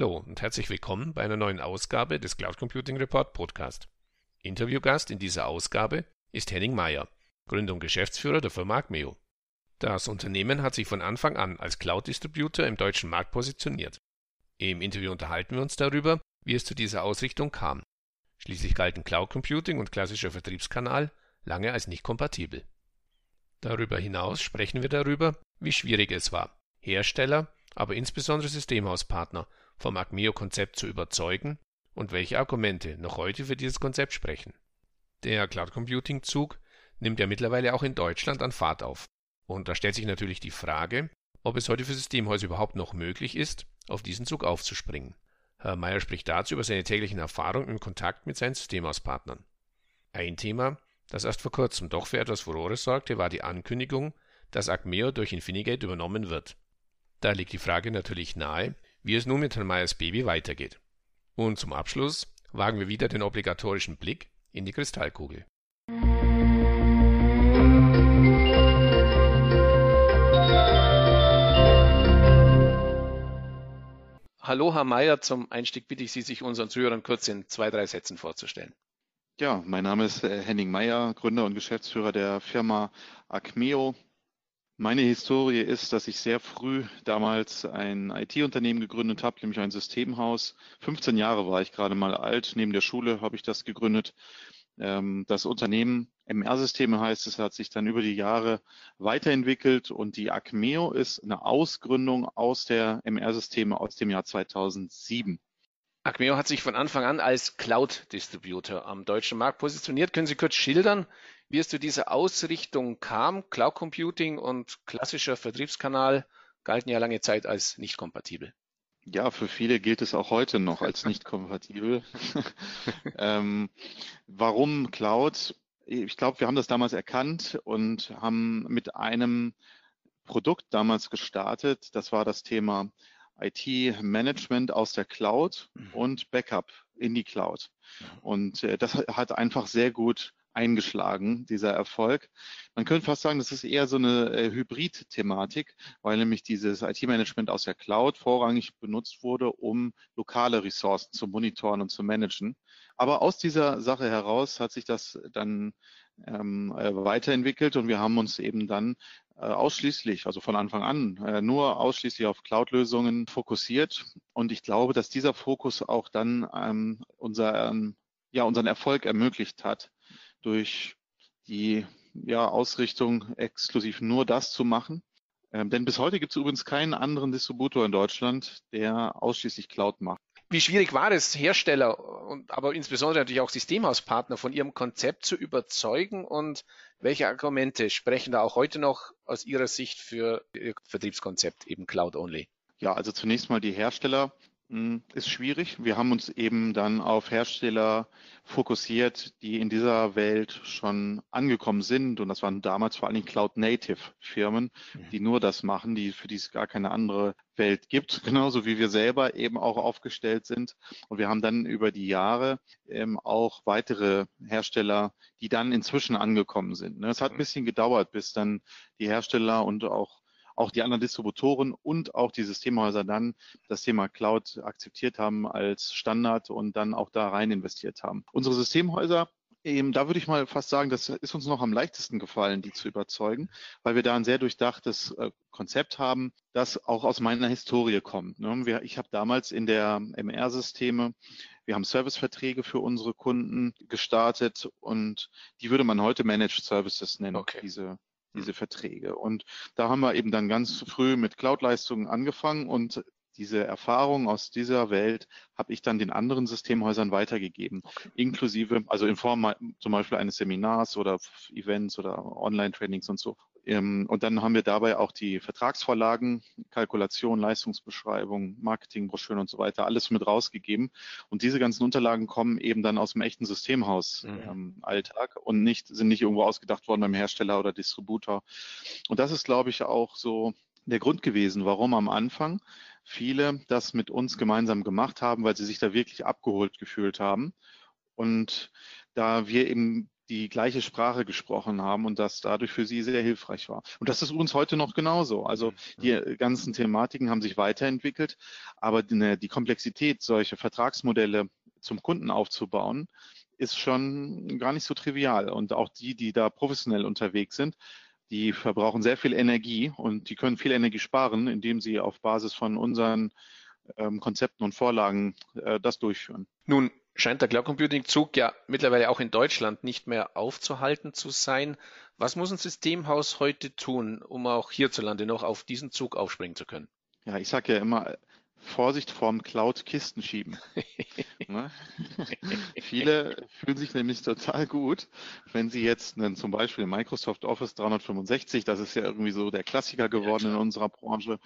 Hallo und herzlich willkommen bei einer neuen Ausgabe des Cloud Computing Report Podcast. Interviewgast in dieser Ausgabe ist Henning Meyer, Gründer und Geschäftsführer der Firma Acmeo. Das Unternehmen hat sich von Anfang an als Cloud-Distributor im deutschen Markt positioniert. Im Interview unterhalten wir uns darüber, wie es zu dieser Ausrichtung kam. Schließlich galten Cloud Computing und klassischer Vertriebskanal lange als nicht kompatibel. Darüber hinaus sprechen wir darüber, wie schwierig es war, Hersteller, aber insbesondere Systemhauspartner vom Acmeo-Konzept zu überzeugen und welche Argumente noch heute für dieses Konzept sprechen. Der Cloud Computing-Zug nimmt ja mittlerweile auch in Deutschland an Fahrt auf. Und da stellt sich natürlich die Frage, ob es heute für Systemhäuser überhaupt noch möglich ist, auf diesen Zug aufzuspringen. Herr Meyer spricht dazu über seine täglichen Erfahrungen im Kontakt mit seinen Systemhauspartnern. Ein Thema, das erst vor kurzem doch für etwas Furore sorgte, war die Ankündigung, dass Acmeo durch Infinigate übernommen wird. Da liegt die Frage natürlich nahe, wie es nun mit Herrn Meyers Baby weitergeht. Und zum Abschluss wagen wir wieder den obligatorischen Blick in die Kristallkugel. Hallo, Herr Mayer. Zum Einstieg bitte ich Sie, sich unseren Zuhörern kurz in zwei, drei Sätzen vorzustellen. Ja, mein Name ist äh, Henning Meyer, Gründer und Geschäftsführer der Firma Acmeo. Meine Historie ist, dass ich sehr früh damals ein IT-Unternehmen gegründet habe, nämlich ein Systemhaus. 15 Jahre war ich gerade mal alt. Neben der Schule habe ich das gegründet. Ähm, das Unternehmen MR-Systeme heißt, es hat sich dann über die Jahre weiterentwickelt und die Acmeo ist eine Ausgründung aus der MR-Systeme aus dem Jahr 2007. Acmeo hat sich von Anfang an als Cloud-Distributor am deutschen Markt positioniert. Können Sie kurz schildern, wie es zu dieser Ausrichtung kam? Cloud Computing und klassischer Vertriebskanal galten ja lange Zeit als nicht kompatibel. Ja, für viele gilt es auch heute noch als nicht kompatibel. ähm, warum Cloud? Ich glaube, wir haben das damals erkannt und haben mit einem Produkt damals gestartet. Das war das Thema IT-Management aus der Cloud mhm. und Backup in die Cloud. Und äh, das hat einfach sehr gut eingeschlagen, dieser Erfolg. Man könnte fast sagen, das ist eher so eine äh, Hybrid-Thematik, weil nämlich dieses IT-Management aus der Cloud vorrangig benutzt wurde, um lokale Ressourcen zu monitoren und zu managen. Aber aus dieser Sache heraus hat sich das dann ähm, äh, weiterentwickelt und wir haben uns eben dann ausschließlich, also von Anfang an, äh, nur ausschließlich auf Cloud-Lösungen fokussiert. Und ich glaube, dass dieser Fokus auch dann ähm, unser, ähm, ja, unseren Erfolg ermöglicht hat, durch die ja, Ausrichtung, exklusiv nur das zu machen. Ähm, denn bis heute gibt es übrigens keinen anderen Distributor in Deutschland, der ausschließlich Cloud macht. Wie schwierig war es, Hersteller und aber insbesondere natürlich auch Systemhauspartner von ihrem Konzept zu überzeugen und welche Argumente sprechen da auch heute noch aus Ihrer Sicht für Ihr Vertriebskonzept eben Cloud Only? Ja, also zunächst mal die Hersteller ist schwierig. Wir haben uns eben dann auf Hersteller fokussiert, die in dieser Welt schon angekommen sind. Und das waren damals vor allen Dingen Cloud-Native-Firmen, die nur das machen, die, für die es gar keine andere Welt gibt, genauso wie wir selber eben auch aufgestellt sind. Und wir haben dann über die Jahre ähm, auch weitere Hersteller, die dann inzwischen angekommen sind. Ne? Es hat ein bisschen gedauert, bis dann die Hersteller und auch auch die anderen Distributoren und auch die Systemhäuser dann das Thema Cloud akzeptiert haben als Standard und dann auch da rein investiert haben. Unsere Systemhäuser Eben, da würde ich mal fast sagen, das ist uns noch am leichtesten gefallen, die zu überzeugen, weil wir da ein sehr durchdachtes äh, Konzept haben, das auch aus meiner Historie kommt. Ne? ich habe damals in der MR-Systeme, wir haben Serviceverträge für unsere Kunden gestartet und die würde man heute Managed Services nennen, okay. diese diese Verträge. Und da haben wir eben dann ganz früh mit Cloud-Leistungen angefangen und diese Erfahrung aus dieser Welt habe ich dann den anderen Systemhäusern weitergegeben, okay. inklusive, also in Form zum Beispiel eines Seminars oder Events oder Online-Trainings und so. Ähm, und dann haben wir dabei auch die Vertragsvorlagen, Kalkulation, Leistungsbeschreibung, Marketingbroschüren und so weiter, alles mit rausgegeben. Und diese ganzen Unterlagen kommen eben dann aus dem echten Systemhaus-Alltag mhm. ähm, und nicht, sind nicht irgendwo ausgedacht worden beim Hersteller oder Distributor. Und das ist, glaube ich, auch so der Grund gewesen, warum am Anfang viele das mit uns gemeinsam gemacht haben, weil sie sich da wirklich abgeholt gefühlt haben. Und da wir eben die gleiche Sprache gesprochen haben und das dadurch für sie sehr hilfreich war. Und das ist uns heute noch genauso. Also mhm. die ganzen Thematiken haben sich weiterentwickelt, aber die, die Komplexität, solche Vertragsmodelle zum Kunden aufzubauen, ist schon gar nicht so trivial. Und auch die, die da professionell unterwegs sind, die verbrauchen sehr viel Energie und die können viel Energie sparen, indem sie auf Basis von unseren ähm, Konzepten und Vorlagen äh, das durchführen. Nun scheint der Cloud Computing Zug ja mittlerweile auch in Deutschland nicht mehr aufzuhalten zu sein. Was muss ein Systemhaus heute tun, um auch hierzulande noch auf diesen Zug aufspringen zu können? Ja, ich sage ja immer, Vorsicht vorm Cloud-Kisten schieben. ne? Viele fühlen sich nämlich total gut, wenn sie jetzt einen, zum Beispiel Microsoft Office 365, das ist ja irgendwie so der Klassiker geworden in unserer Branche,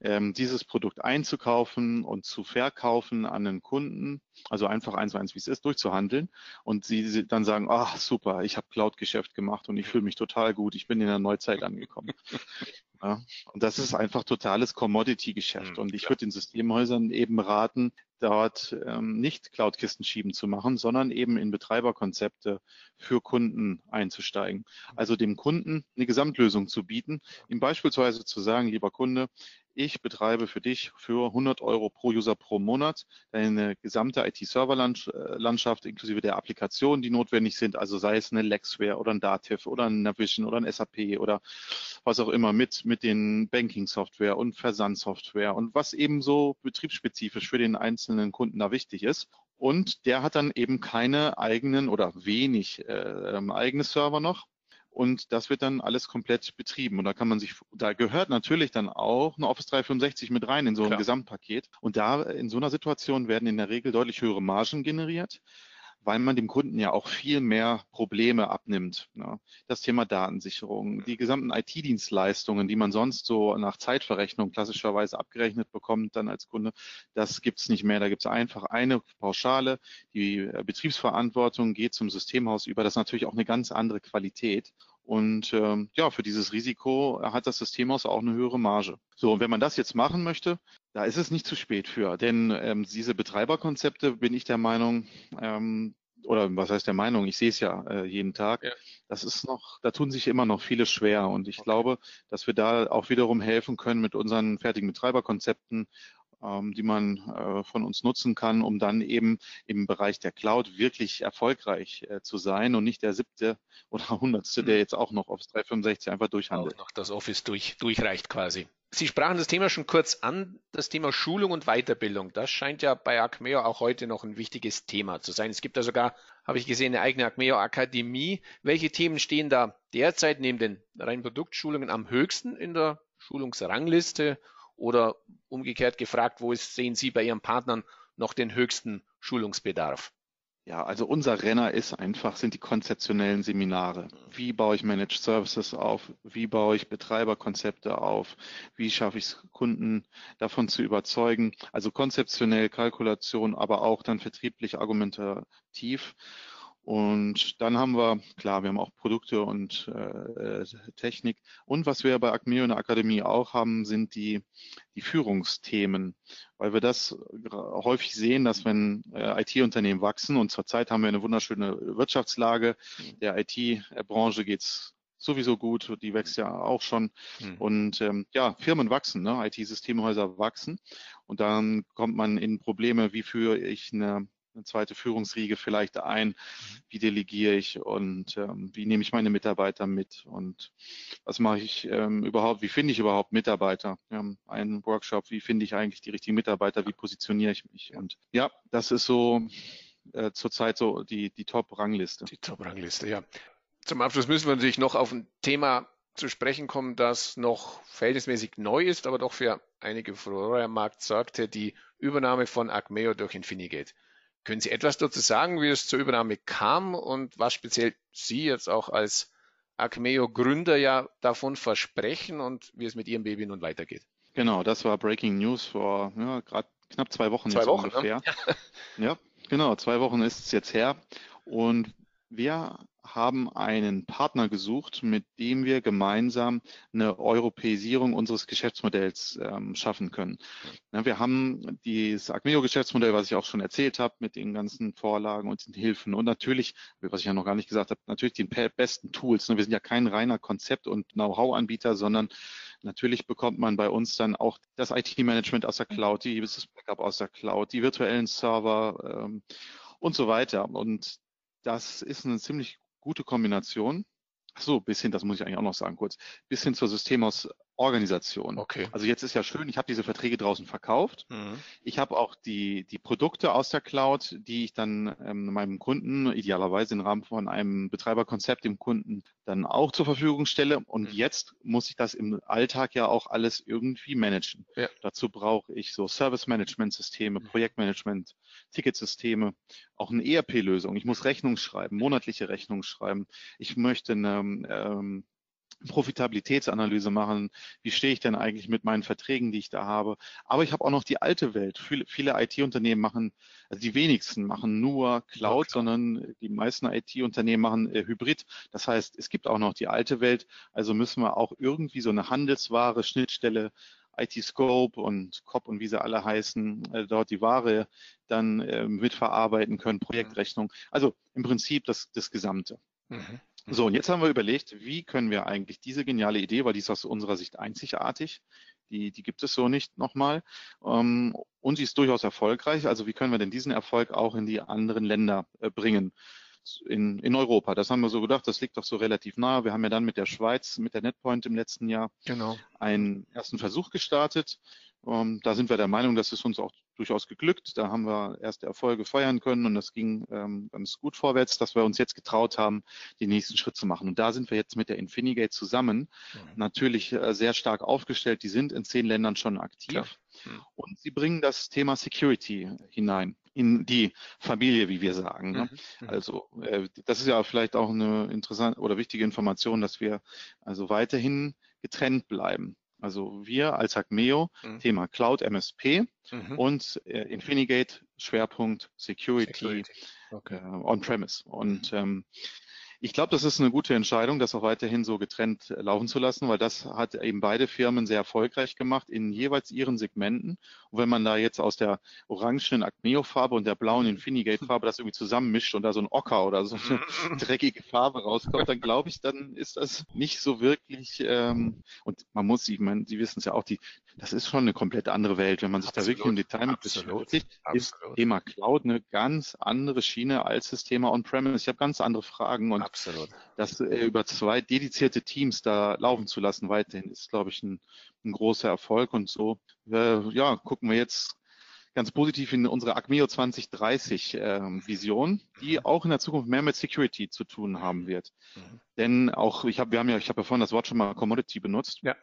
ähm, dieses Produkt einzukaufen und zu verkaufen an einen Kunden, also einfach eins zu eins, wie es ist, durchzuhandeln und sie, sie dann sagen, ach super, ich habe Cloud-Geschäft gemacht und ich fühle mich total gut, ich bin in der Neuzeit angekommen. Ja, und das ist einfach totales Commodity-Geschäft. Mhm, und ich würde den Systemhäusern eben raten, dort ähm, nicht Cloud-Kisten schieben zu machen, sondern eben in Betreiberkonzepte für Kunden einzusteigen. Also dem Kunden eine Gesamtlösung zu bieten, ihm beispielsweise zu sagen, lieber Kunde, ich betreibe für dich für 100 Euro pro User pro Monat deine gesamte IT-Server-Landschaft inklusive der Applikationen, die notwendig sind, also sei es eine Lexware oder ein Dativ oder ein Navision oder ein SAP oder was auch immer mit, mit den Banking-Software und Versandsoftware und was eben so betriebsspezifisch für den einzelnen Kunden da wichtig ist. Und der hat dann eben keine eigenen oder wenig äh, eigene Server noch, und das wird dann alles komplett betrieben. Und da kann man sich, da gehört natürlich dann auch eine Office 365 mit rein in so ein Klar. Gesamtpaket. Und da in so einer Situation werden in der Regel deutlich höhere Margen generiert weil man dem Kunden ja auch viel mehr Probleme abnimmt. Ne? Das Thema Datensicherung, die gesamten IT-Dienstleistungen, die man sonst so nach Zeitverrechnung klassischerweise abgerechnet bekommt, dann als Kunde, das gibt's nicht mehr. Da gibt's einfach eine Pauschale. Die äh, Betriebsverantwortung geht zum Systemhaus über. Das ist natürlich auch eine ganz andere Qualität. Und ähm, ja, für dieses Risiko hat das Systemhaus auch eine höhere Marge. So, und wenn man das jetzt machen möchte, da ist es nicht zu spät für. Denn ähm, diese Betreiberkonzepte bin ich der Meinung, ähm, oder was heißt der Meinung, ich sehe es ja äh, jeden Tag, ja. das ist noch, da tun sich immer noch viele schwer. Und ich okay. glaube, dass wir da auch wiederum helfen können mit unseren fertigen Betreiberkonzepten die man äh, von uns nutzen kann, um dann eben im Bereich der Cloud wirklich erfolgreich äh, zu sein und nicht der siebte oder hundertste, der mhm. jetzt auch noch Office 365 einfach durchhandelt. Auch noch das Office durch, durchreicht quasi. Sie sprachen das Thema schon kurz an, das Thema Schulung und Weiterbildung. Das scheint ja bei Acmeo auch heute noch ein wichtiges Thema zu sein. Es gibt da sogar, habe ich gesehen, eine eigene Acmeo Akademie. Welche Themen stehen da derzeit neben den reinen Produktschulungen am höchsten in der Schulungsrangliste oder umgekehrt gefragt, wo ist, sehen Sie bei Ihren Partnern noch den höchsten Schulungsbedarf? Ja, also unser Renner ist einfach, sind die konzeptionellen Seminare. Wie baue ich Managed Services auf? Wie baue ich Betreiberkonzepte auf? Wie schaffe ich es, Kunden davon zu überzeugen? Also konzeptionell Kalkulation, aber auch dann vertrieblich argumentativ. Und dann haben wir, klar, wir haben auch Produkte und äh, Technik. Und was wir bei Acmeo in der Akademie auch haben, sind die, die Führungsthemen, weil wir das häufig sehen, dass wenn äh, IT-Unternehmen wachsen und zurzeit haben wir eine wunderschöne Wirtschaftslage, mhm. der IT-Branche geht's sowieso gut, die wächst ja auch schon. Mhm. Und ähm, ja, Firmen wachsen, ne? IT-Systemhäuser wachsen. Und dann kommt man in Probleme, wie führe ich eine eine zweite Führungsriege vielleicht ein, mhm. wie delegiere ich und ähm, wie nehme ich meine Mitarbeiter mit und was mache ich ähm, überhaupt, wie finde ich überhaupt Mitarbeiter? Wir haben einen Workshop, wie finde ich eigentlich die richtigen Mitarbeiter, wie positioniere ich mich? Und ja, das ist so äh, zurzeit so die, die Top-Rangliste. Die Top-Rangliste, ja. Zum Abschluss müssen wir natürlich noch auf ein Thema zu sprechen kommen, das noch verhältnismäßig neu ist, aber doch für einige Furore am Markt sorgte, die Übernahme von Acmeo durch Infinigate. Können Sie etwas dazu sagen, wie es zur Übernahme kam und was speziell Sie jetzt auch als Acmeo-Gründer ja davon versprechen und wie es mit Ihrem Baby nun weitergeht? Genau, das war Breaking News vor ja, gerade knapp zwei Wochen zwei Wochen, ungefähr. Ne? Ja. ja, genau, zwei Wochen ist es jetzt her. Und Wir haben einen Partner gesucht, mit dem wir gemeinsam eine Europäisierung unseres Geschäftsmodells ähm, schaffen können. Ja, wir haben dieses Acmeo-Geschäftsmodell, was ich auch schon erzählt habe, mit den ganzen Vorlagen und den Hilfen und natürlich, was ich ja noch gar nicht gesagt habe, natürlich die besten Tools. Wir sind ja kein reiner Konzept- und Know-how-Anbieter, sondern natürlich bekommt man bei uns dann auch das IT-Management aus der Cloud, die Business Backup aus der Cloud, die virtuellen Server ähm, und so weiter. Und das ist eine ziemlich gute Kombination. Ach so, bisschen, das muss ich eigentlich auch noch sagen kurz, bisschen zur Systemhaus Organisation. Okay. Also jetzt ist ja schön, ich habe diese Verträge draußen verkauft. Mhm. Ich habe auch die, die Produkte aus der Cloud, die ich dann ähm, meinem Kunden, idealerweise im Rahmen von einem Betreiberkonzept dem Kunden dann auch zur Verfügung stelle. Und mhm. jetzt muss ich das im Alltag ja auch alles irgendwie managen. Ja. Dazu brauche ich so Service-Management-Systeme, mhm. Projektmanagement, Ticketsysteme, auch eine ERP-Lösung. Ich muss Rechnungen schreiben, monatliche Rechnungen schreiben. Ich möchte eine ähm, Profitabilitätsanalyse machen. Wie stehe ich denn eigentlich mit meinen Verträgen, die ich da habe? Aber ich habe auch noch die alte Welt. Viele, viele IT-Unternehmen machen, also die wenigsten machen nur Cloud, ja, sondern die meisten IT-Unternehmen machen äh, Hybrid. Das heißt, es gibt auch noch die alte Welt. Also müssen wir auch irgendwie so eine Handelsware, Schnittstelle IT-Scope und COP und wie sie alle heißen, äh, dort die Ware dann äh, mitverarbeiten können, Projektrechnung. Also im Prinzip das, das Gesamte. Mhm. So, und jetzt haben wir überlegt, wie können wir eigentlich diese geniale Idee, weil die ist aus unserer Sicht einzigartig, die, die gibt es so nicht nochmal, ähm, und sie ist durchaus erfolgreich. Also wie können wir denn diesen Erfolg auch in die anderen Länder äh, bringen? In, in Europa. Das haben wir so gedacht, das liegt doch so relativ nahe. Wir haben ja dann mit der Schweiz, mit der Netpoint im letzten Jahr genau. einen ersten Versuch gestartet. Ähm, da sind wir der Meinung, dass es uns auch durchaus geglückt. Da haben wir erste Erfolge feiern können und das ging ähm, ganz gut vorwärts, dass wir uns jetzt getraut haben, den nächsten Schritt zu machen. Und da sind wir jetzt mit der Infinigate zusammen mhm. natürlich äh, sehr stark aufgestellt. Die sind in zehn Ländern schon aktiv mhm. und sie bringen das Thema Security hinein in die Familie, wie wir sagen. Ne? Mhm. Also äh, das ist ja vielleicht auch eine interessante oder wichtige Information, dass wir also weiterhin getrennt bleiben. Also wir als Acmeo, mhm. Thema Cloud MSP mhm. und äh, Infinigate Schwerpunkt Security, Security. Okay. Äh, on-premise. Und mhm. ähm, ich glaube, das ist eine gute Entscheidung, das auch weiterhin so getrennt äh, laufen zu lassen, weil das hat eben beide Firmen sehr erfolgreich gemacht in jeweils ihren Segmenten. Und wenn man da jetzt aus der orangenen Acmeo-Farbe und der blauen Infinigate-Farbe das irgendwie zusammenmischt und da so ein Ocker oder so eine dreckige Farbe rauskommt, dann glaube ich, dann ist das nicht so wirklich, ähm, und man muss, ich meine, Sie wissen es ja auch, die, das ist schon eine komplett andere Welt, wenn man sich Absolut. da wirklich im Detail mit beschäftigt, ist Thema Cloud eine ganz andere Schiene als das Thema On-Premise. Ich habe ganz andere Fragen und Absolut. das äh, über zwei dedizierte Teams da laufen zu lassen weiterhin ist, glaube ich, ein, ein großer Erfolg und so, äh, ja, gucken wir jetzt ganz positiv in unsere Acmeo 2030 äh, Vision, die mhm. auch in der Zukunft mehr mit Security zu tun haben wird. Mhm. Denn auch ich habe wir haben ja ich habe ja vorhin das Wort schon mal Commodity benutzt. Ja.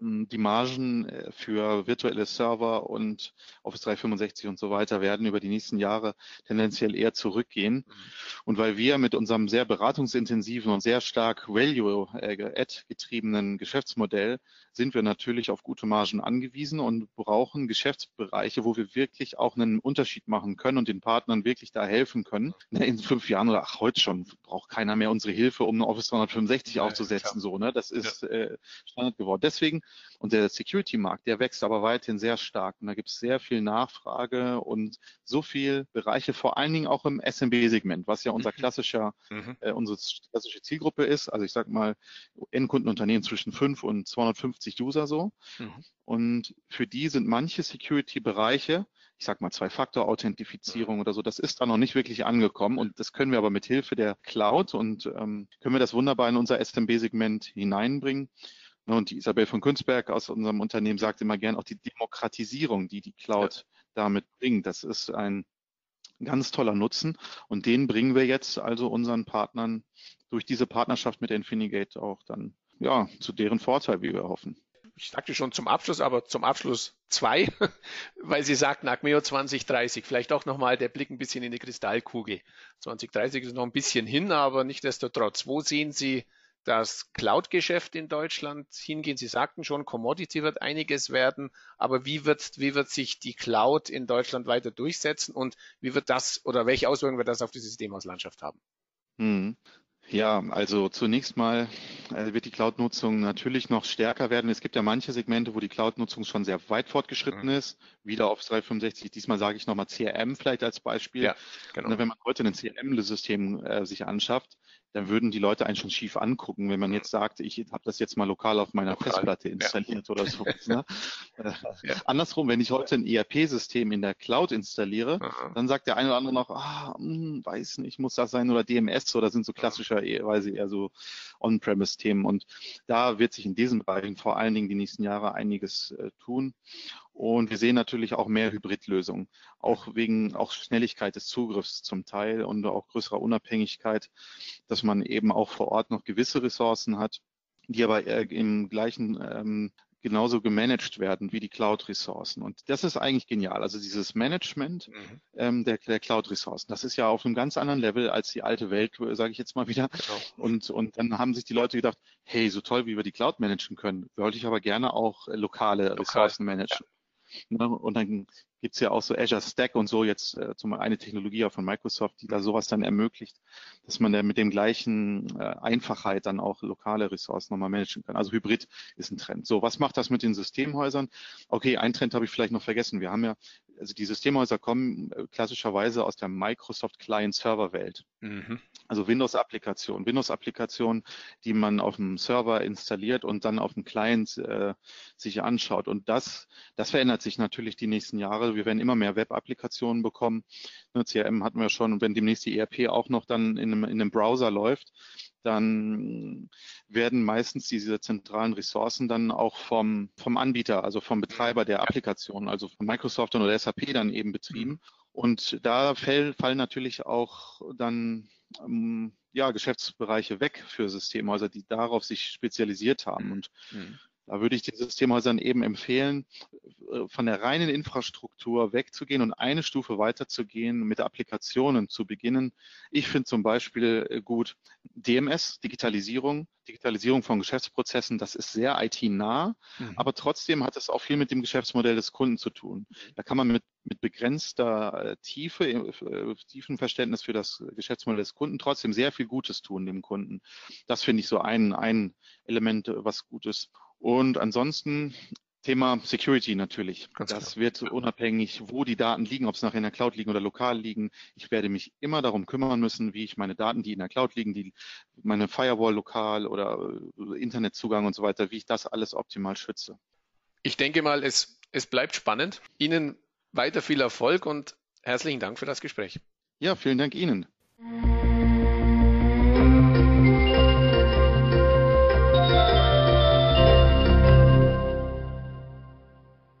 Ähm, die Margen äh, für virtuelle Server und Office 365 und so weiter werden über die nächsten Jahre tendenziell eher zurückgehen. Mhm. Und weil wir mit unserem sehr beratungsintensiven und sehr stark Value-Add-getriebenen äh, Geschäftsmodell sind wir natürlich auf gute Margen angewiesen und brauchen Geschäftsbereiche, wo wir wirklich auch einen Unterschied machen können und den Partnern wirklich da helfen können. In fünf Jahren oder ach, heute schon braucht keiner mehr unsere Hilfe, um eine Office 365 ja, aufzusetzen. Klar. So, ne? Das ist ja. äh, Standard geworden. Deswegen und der Security-Markt, der wächst aber weiterhin sehr stark. Und da gibt es sehr viel Nachfrage und so viel Bereiche, vor allen Dingen auch im SMB-Segment, was ja unser mhm. klassischer, mhm. äh, unsere klassische Zielgruppe ist. Also ich sage mal Endkundenunternehmen zwischen 5 und 250 User so. Mhm. Und für die sind manche Security-Bereiche, ich sag mal Zwei-Faktor-Authentifizierung mhm. oder so, das ist da noch nicht wirklich angekommen und das können wir aber mit Hilfe der Cloud und ähm, können wir das wunderbar in unser SMB-Segment hineinbringen. Ne, und die Isabel von Günzberg aus unserem Unternehmen sagt immer gern auch die Demokratisierung, die die Cloud ja. damit bringt. Das ist ein ganz toller Nutzen und den bringen wir jetzt also unseren Partnern durch diese Partnerschaft mit Infinigate auch dann ja zu deren Vorteil, wie wir hoffen. Ich sagte schon zum Abschluss, aber zum Abschluss zwei, weil Sie sagten Acmeo 2030. Vielleicht auch nochmal der Blick ein bisschen in die Kristallkugel. 2030 ist noch ein bisschen hin, aber nichtdestotrotz. Wo sehen Sie das Cloud-Geschäft in Deutschland hingehen? Sie sagten schon, Commodity wird einiges werden, aber wie wird, wie wird sich die Cloud in Deutschland weiter durchsetzen und wie wird das oder welche Auswirkungen wird das auf die Systemhauslandschaft haben? Hm. Ja, also zunächst mal äh, wird die Cloud-Nutzung natürlich noch stärker werden. Es gibt ja manche Segmente, wo die Cloud-Nutzung schon sehr weit fortgeschritten mhm. ist. Wieder auf 365. Diesmal sage ich nochmal CRM vielleicht als Beispiel. Ja, genau. Wenn man heute ein CRM-System äh, sich anschafft, dann würden die Leute einen schon schief angucken, wenn man jetzt sagt, ich habe das jetzt mal lokal auf meiner lokal, Festplatte installiert ja. oder so. Ne? Äh, ja. Andersrum, wenn ich heute ein ERP-System in der Cloud installiere, Aha. dann sagt der eine oder andere noch, ah, hm, weiß nicht, muss das sein oder DMS oder sind so klassischerweise eher so On-Premise-Themen. Und da wird sich in diesen Bereichen vor allen Dingen die nächsten Jahre einiges äh, tun. Und wir sehen natürlich auch mehr Hybridlösungen, auch wegen auch Schnelligkeit des Zugriffs zum Teil und auch größerer Unabhängigkeit, dass man eben auch vor Ort noch gewisse Ressourcen hat, die aber im gleichen ähm, genauso gemanagt werden wie die Cloud-Ressourcen. Und das ist eigentlich genial. Also dieses Management mhm. ähm, der, der Cloud-Ressourcen, das ist ja auf einem ganz anderen Level als die alte Welt, sage ich jetzt mal wieder. Genau. Und, und dann haben sich die Leute gedacht, hey, so toll, wie wir die Cloud managen können, wollte ich aber gerne auch lokale Lokal. Ressourcen managen. Ja. Ne? Und dann gibt's ja auch so Azure Stack und so jetzt äh, zum eine Technologie von Microsoft, die da sowas dann ermöglicht, dass man da mit dem gleichen äh, Einfachheit dann auch lokale Ressourcen nochmal managen kann. Also Hybrid ist ein Trend. So, was macht das mit den Systemhäusern? Okay, ein Trend habe ich vielleicht noch vergessen. Wir haben ja, also die Systemhäuser kommen äh, klassischerweise aus der Microsoft Client-Server-Welt. Mhm. Also Windows-Applikationen, Windows-Applikationen, die man auf dem Server installiert und dann auf dem Client äh, sich anschaut. Und das, das verändert sich natürlich die nächsten Jahre. Wir werden immer mehr Web-Applikationen bekommen. Ne, CRM hatten wir schon und wenn demnächst die ERP auch noch dann in einem, in einem Browser läuft, dann werden meistens diese zentralen Ressourcen dann auch vom, vom Anbieter, also vom Betreiber der Applikation, also von Microsoft oder SAP dann eben betrieben. Und da fallen natürlich auch dann ähm, ja, Geschäftsbereiche weg für Systemhäuser, die darauf sich spezialisiert haben. Und mhm. Da würde ich den Systemhäusern eben empfehlen, äh, von der reinen Infrastruktur wegzugehen und eine Stufe weiterzugehen, mit Applikationen zu beginnen. Ich finde zum Beispiel äh, gut DMS, Digitalisierung, Digitalisierung von Geschäftsprozessen, das ist sehr IT-nah, mhm. aber trotzdem hat es auch viel mit dem Geschäftsmodell des Kunden zu tun. Da kann man mit, mit begrenzter äh, Tiefe, tiefen Verständnis für das Geschäftsmodell des Kunden trotzdem sehr viel Gutes tun dem Kunden. Das finde ich so ein, ein Element, was gut ist. Und ansonsten Thema Security natürlich. Ganz das klar. wird unabhängig, wo die Daten liegen, ob es nachher in der Cloud liegen oder lokal liegen. Ich werde mich immer darum kümmern müssen, wie ich meine Daten, die in der Cloud liegen, die meine Firewall lokal oder äh, Internetzugang und so weiter, wie ich das alles optimal schütze. Ich denke mal, es, es bleibt spannend. Ihnen weiter viel Erfolg und herzlichen Dank für das Gespräch. Ja, vielen Dank Ihnen.